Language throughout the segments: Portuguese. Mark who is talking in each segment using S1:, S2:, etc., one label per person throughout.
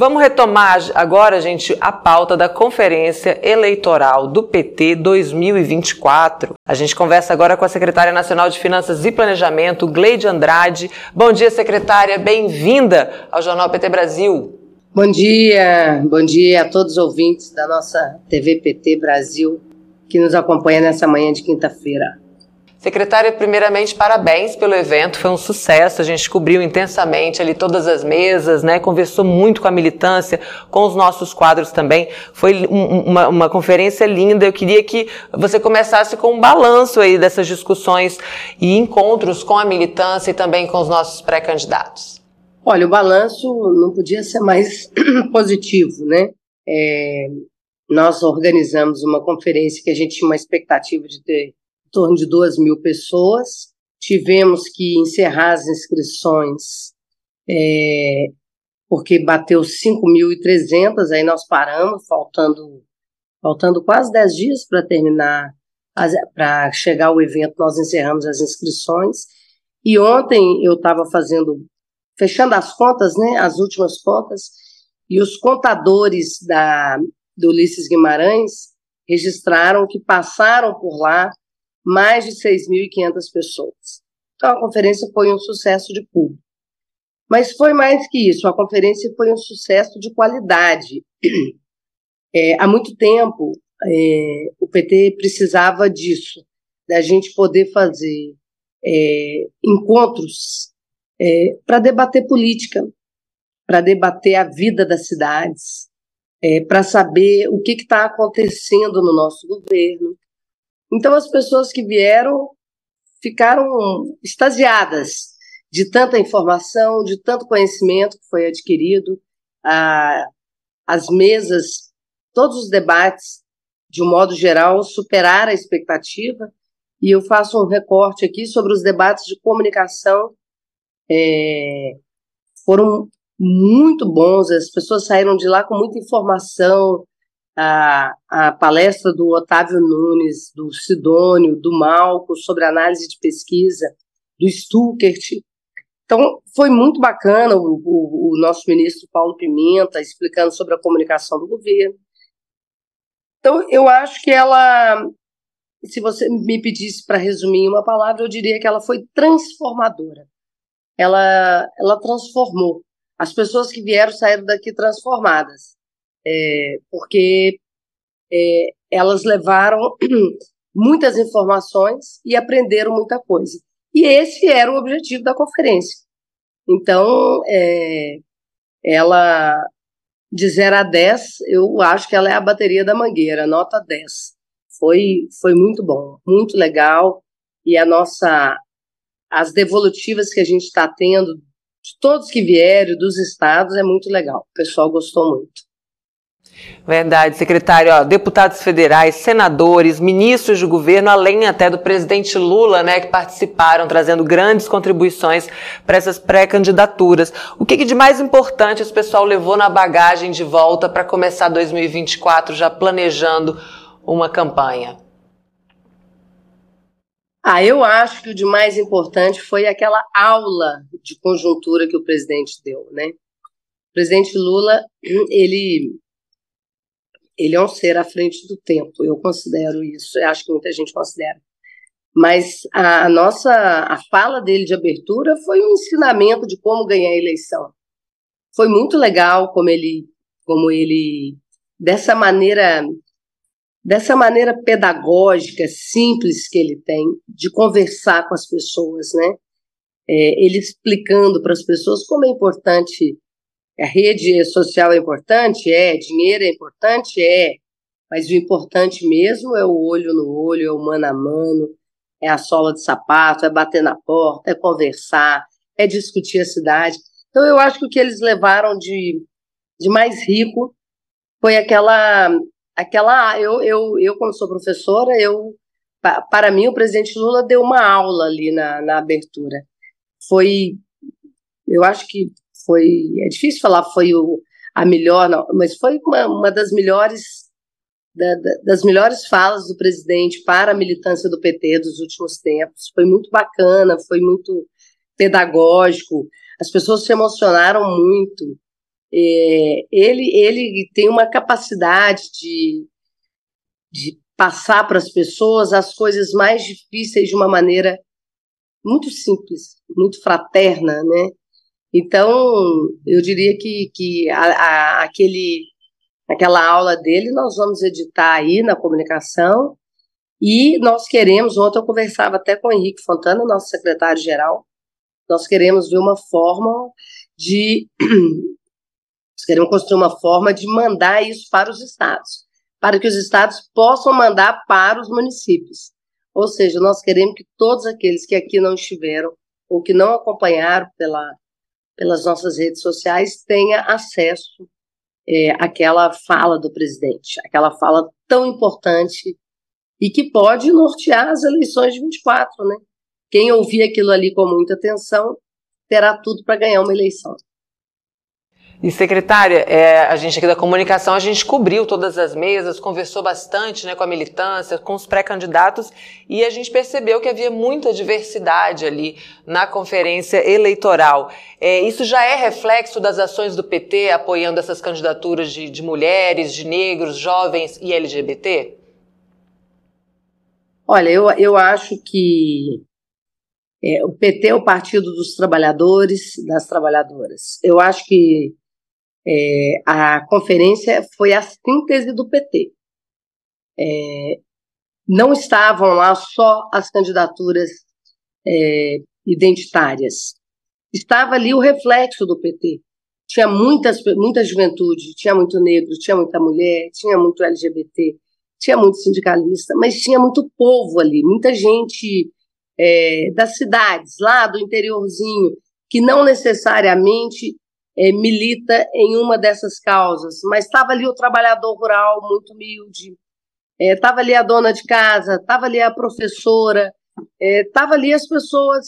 S1: Vamos retomar agora, gente, a pauta da Conferência Eleitoral do PT 2024. A gente conversa agora com a Secretária Nacional de Finanças e Planejamento, Gleide Andrade. Bom dia, secretária. Bem-vinda ao Jornal PT Brasil.
S2: Bom dia, bom dia a todos os ouvintes da nossa TV PT Brasil que nos acompanha nessa manhã de quinta-feira.
S1: Secretária, primeiramente, parabéns pelo evento, foi um sucesso, a gente cobriu intensamente ali todas as mesas, né, conversou muito com a militância, com os nossos quadros também, foi um, uma, uma conferência linda, eu queria que você começasse com um balanço aí dessas discussões e encontros com a militância e também com os nossos pré-candidatos.
S2: Olha, o balanço não podia ser mais positivo, né? É, nós organizamos uma conferência que a gente tinha uma expectativa de ter torno de duas mil pessoas. Tivemos que encerrar as inscrições é, porque bateu 5.300, aí nós paramos, faltando, faltando quase 10 dias para terminar, para chegar o evento, nós encerramos as inscrições. E ontem eu estava fazendo, fechando as contas, né, as últimas contas, e os contadores da, do Ulisses Guimarães registraram que passaram por lá mais de 6.500 pessoas. Então, a conferência foi um sucesso de público. Mas foi mais que isso, a conferência foi um sucesso de qualidade. É, há muito tempo, é, o PT precisava disso, da gente poder fazer é, encontros é, para debater política, para debater a vida das cidades, é, para saber o que está acontecendo no nosso governo, então, as pessoas que vieram ficaram extasiadas de tanta informação, de tanto conhecimento que foi adquirido, as mesas, todos os debates, de um modo geral, superaram a expectativa. E eu faço um recorte aqui sobre os debates de comunicação. É, foram muito bons, as pessoas saíram de lá com muita informação, a, a palestra do Otávio Nunes, do Sidônio, do Malco, sobre análise de pesquisa, do Stuckert. Então, foi muito bacana o, o, o nosso ministro Paulo Pimenta explicando sobre a comunicação do governo. Então, eu acho que ela, se você me pedisse para resumir uma palavra, eu diria que ela foi transformadora. Ela, ela transformou. As pessoas que vieram saíram daqui transformadas é, porque é, elas levaram muitas informações e aprenderam muita coisa. E esse era o objetivo da conferência. Então, é, ela, de 0 a 10, eu acho que ela é a bateria da Mangueira, nota 10. Foi, foi muito bom, muito legal. E a nossa, as devolutivas que a gente está tendo, de todos que vieram, dos estados, é muito legal. O pessoal gostou muito.
S1: Verdade, secretário. Ó, deputados federais, senadores, ministros de governo, além até do presidente Lula, né, que participaram, trazendo grandes contribuições para essas pré-candidaturas. O que, que, de mais importante esse pessoal levou na bagagem de volta para começar 2024 já planejando uma campanha?
S2: Ah, eu acho que o de mais importante foi aquela aula de conjuntura que o presidente deu, né? O presidente Lula, ele ele é um ser à frente do tempo, eu considero isso, eu acho que muita gente considera. Mas a, nossa a fala dele de abertura foi um ensinamento de como ganhar a eleição. Foi muito legal como ele como ele dessa maneira dessa maneira pedagógica, simples que ele tem de conversar com as pessoas, né? É, ele explicando para as pessoas como é importante a rede social é importante? É. Dinheiro é importante? É. Mas o importante mesmo é o olho no olho, é o mano a mano, é a sola de sapato, é bater na porta, é conversar, é discutir a cidade. Então, eu acho que o que eles levaram de, de mais rico foi aquela. aquela eu, eu, eu, como sou professora, eu para mim, o presidente Lula deu uma aula ali na, na abertura. Foi, eu acho que foi, é difícil falar foi o, a melhor, não, mas foi uma, uma das melhores da, da, das melhores falas do presidente para a militância do PT dos últimos tempos. Foi muito bacana, foi muito pedagógico. As pessoas se emocionaram muito. é, ele, ele tem uma capacidade de, de passar para as pessoas as coisas mais difíceis de uma maneira muito simples, muito fraterna, né? Então, eu diria que, que a, a, aquele, aquela aula dele nós vamos editar aí na comunicação e nós queremos, ontem eu conversava até com o Henrique Fontana, nosso secretário-geral, nós queremos ver uma forma de nós queremos construir uma forma de mandar isso para os estados, para que os estados possam mandar para os municípios. Ou seja, nós queremos que todos aqueles que aqui não estiveram ou que não acompanharam pela, pelas nossas redes sociais tenha acesso é, àquela fala do presidente, aquela fala tão importante e que pode nortear as eleições de 24, né? Quem ouvir aquilo ali com muita atenção terá tudo para ganhar uma eleição.
S1: E secretária, é, a gente aqui da comunicação, a gente cobriu todas as mesas, conversou bastante né, com a militância, com os pré-candidatos, e a gente percebeu que havia muita diversidade ali na conferência eleitoral. É, isso já é reflexo das ações do PT apoiando essas candidaturas de, de mulheres, de negros, jovens e LGBT?
S2: Olha, eu, eu acho que é, o PT é o partido dos trabalhadores, das trabalhadoras. Eu acho que é, a conferência foi a síntese do PT. É, não estavam lá só as candidaturas é, identitárias. Estava ali o reflexo do PT. Tinha muitas, muita juventude, tinha muito negro, tinha muita mulher, tinha muito LGBT, tinha muito sindicalista, mas tinha muito povo ali, muita gente é, das cidades, lá do interiorzinho, que não necessariamente é, milita em uma dessas causas, mas estava ali o trabalhador rural muito humilde, estava é, ali a dona de casa, estava ali a professora, estava é, ali as pessoas.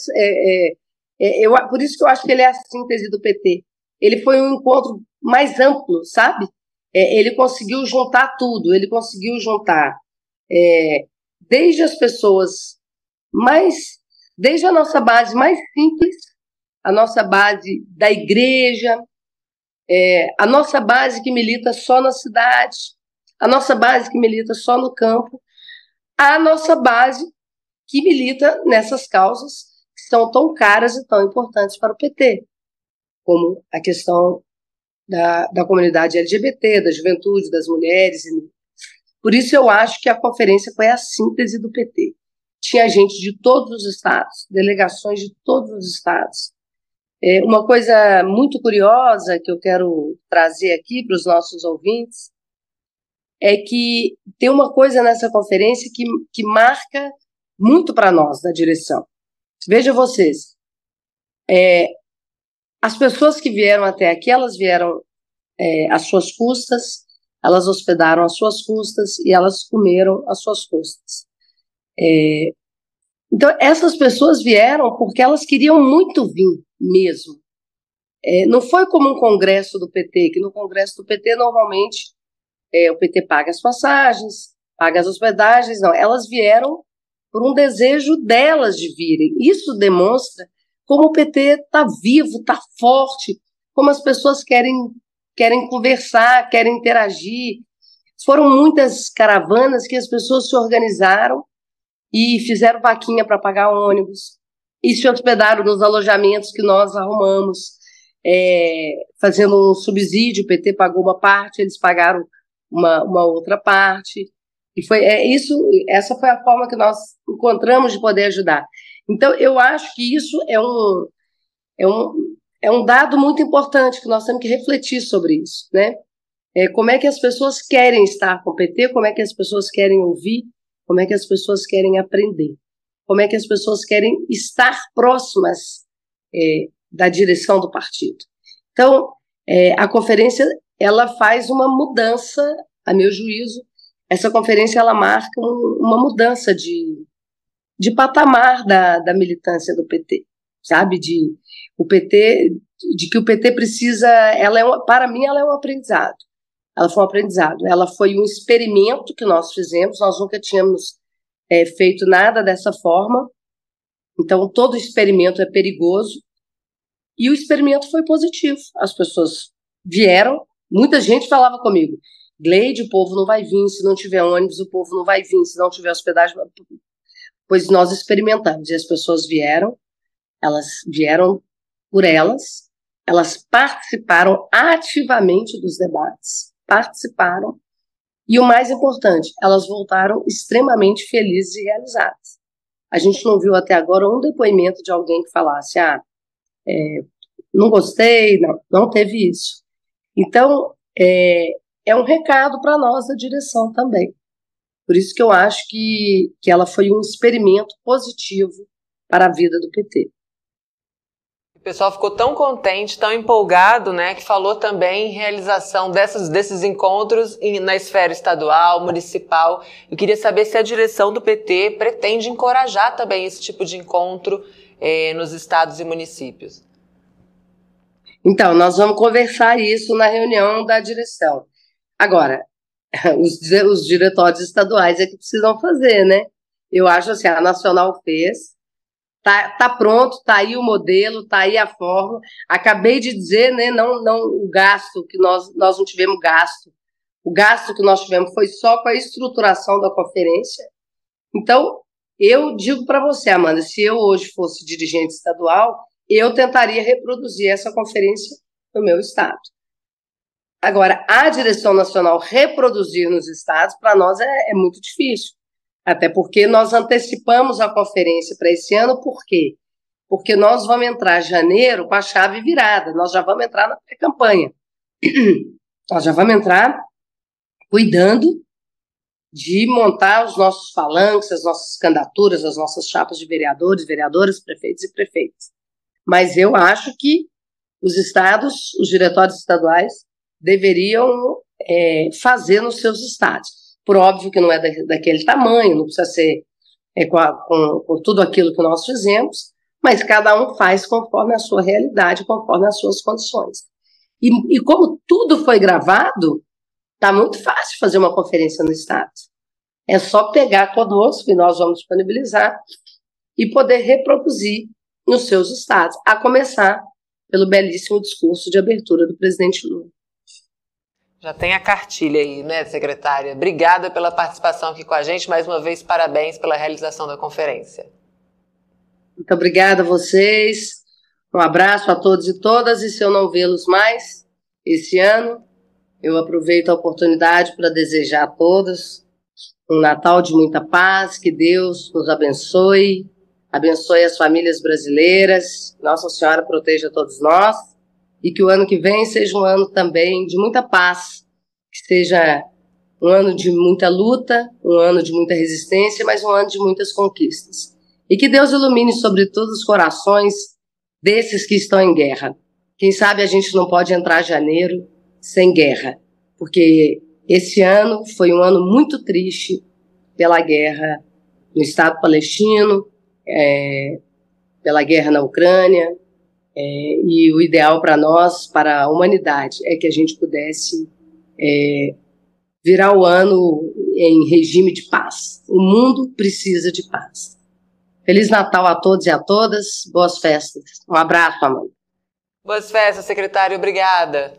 S2: Eu, por isso que eu acho que ele é a síntese do PT. Ele foi um encontro mais amplo, sabe? ele conseguiu juntar tudo, ele conseguiu juntar desde as pessoas mais, desde a nossa base mais simples a nossa base da igreja, é, a nossa base que milita só na cidade, a nossa base que milita só no campo, a nossa base que milita nessas causas que são tão caras e tão importantes para o PT, como a questão da, da comunidade LGBT, da juventude, das mulheres. Por isso eu acho que a conferência foi a síntese do PT. Tinha gente de todos os estados, delegações de todos os estados, uma coisa muito curiosa que eu quero trazer aqui para os nossos ouvintes é que tem uma coisa nessa conferência que, que marca muito para nós da direção. Veja vocês, é, as pessoas que vieram até aqui, elas vieram é, às suas custas, elas hospedaram às suas custas e elas comeram às suas custas. É, então, essas pessoas vieram porque elas queriam muito vir mesmo. É, não foi como um congresso do PT, que no congresso do PT, normalmente, é, o PT paga as passagens, paga as hospedagens, não. Elas vieram por um desejo delas de virem. Isso demonstra como o PT está vivo, está forte, como as pessoas querem, querem conversar, querem interagir. Foram muitas caravanas que as pessoas se organizaram e fizeram vaquinha para pagar ônibus, e se hospedaram nos alojamentos que nós arrumamos, é, fazendo um subsídio, o PT pagou uma parte, eles pagaram uma, uma outra parte, e foi é, isso, essa foi a forma que nós encontramos de poder ajudar. Então, eu acho que isso é um, é um, é um dado muito importante que nós temos que refletir sobre isso, né? É, como é que as pessoas querem estar com o PT, como é que as pessoas querem ouvir, como é que as pessoas querem aprender, como é que as pessoas querem estar próximas é, da direção do partido. Então, é, a conferência ela faz uma mudança, a meu juízo, essa conferência ela marca um, uma mudança de, de patamar da, da militância do PT, sabe? De o PT, de que o PT precisa, ela é uma, para mim ela é um aprendizado. Ela foi um aprendizado. Ela foi um experimento que nós fizemos. Nós nunca tínhamos é, feito nada dessa forma. Então, todo experimento é perigoso. E o experimento foi positivo. As pessoas vieram, muita gente falava comigo, Gleide, o povo não vai vir, se não tiver ônibus, o povo não vai vir, se não tiver hospedagem. Pois nós experimentamos e as pessoas vieram, elas vieram por elas, elas participaram ativamente dos debates, participaram, e o mais importante, elas voltaram extremamente felizes e realizadas. A gente não viu até agora um depoimento de alguém que falasse, ah, é, não gostei, não, não teve isso. Então, é, é um recado para nós da direção também. Por isso que eu acho que, que ela foi um experimento positivo para a vida do PT.
S1: O pessoal ficou tão contente, tão empolgado, né, que falou também em realização dessas, desses encontros na esfera estadual, municipal. Eu queria saber se a direção do PT pretende encorajar também esse tipo de encontro eh, nos estados e municípios.
S2: Então, nós vamos conversar isso na reunião da direção. Agora, os, os diretórios estaduais é que precisam fazer, né? Eu acho assim, a Nacional fez, tá, tá pronto, tá aí o modelo, tá aí a forma. Acabei de dizer, né, não, não o gasto, que nós, nós não tivemos gasto. O gasto que nós tivemos foi só com a estruturação da conferência. Então, eu digo para você, Amanda, se eu hoje fosse dirigente estadual, eu tentaria reproduzir essa conferência no meu estado. Agora, a direção nacional reproduzir nos estados, para nós é, é, muito difícil. Até porque nós antecipamos a conferência para esse ano, por quê? Porque nós vamos entrar em janeiro com a chave virada, nós já vamos entrar na pré-campanha. nós já vamos entrar cuidando de montar os nossos falanques, as nossas candidaturas, as nossas chapas de vereadores, vereadoras, prefeitos e prefeitas. Mas eu acho que os estados, os diretórios estaduais, deveriam é, fazer nos seus estados. Por óbvio que não é da, daquele tamanho, não precisa ser é, com, a, com, com tudo aquilo que nós fizemos, mas cada um faz conforme a sua realidade, conforme as suas condições. E, e como tudo foi gravado, está muito fácil fazer uma conferência no Estado. É só pegar conosco, e nós vamos disponibilizar, e poder reproduzir nos seus estados, a começar pelo belíssimo discurso de abertura do presidente Lula.
S1: Já tem a cartilha aí, né, secretária? Obrigada pela participação aqui com a gente. Mais uma vez, parabéns pela realização da conferência.
S2: Muito obrigada a vocês. Um abraço a todos e todas. E se eu não vê-los mais esse ano, eu aproveito a oportunidade para desejar a todos um Natal de muita paz, que Deus nos abençoe, abençoe as famílias brasileiras, Nossa Senhora proteja todos nós e que o ano que vem seja um ano também de muita paz, que seja um ano de muita luta, um ano de muita resistência, mas um ano de muitas conquistas. E que Deus ilumine sobretudo os corações desses que estão em guerra. Quem sabe a gente não pode entrar janeiro sem guerra, porque esse ano foi um ano muito triste pela guerra no Estado palestino, é, pela guerra na Ucrânia, é, e o ideal para nós, para a humanidade, é que a gente pudesse é, virar o ano em regime de paz. O mundo precisa de paz. Feliz Natal a todos e a todas. Boas festas. Um abraço, Amanda.
S1: Boas festas, secretário. Obrigada.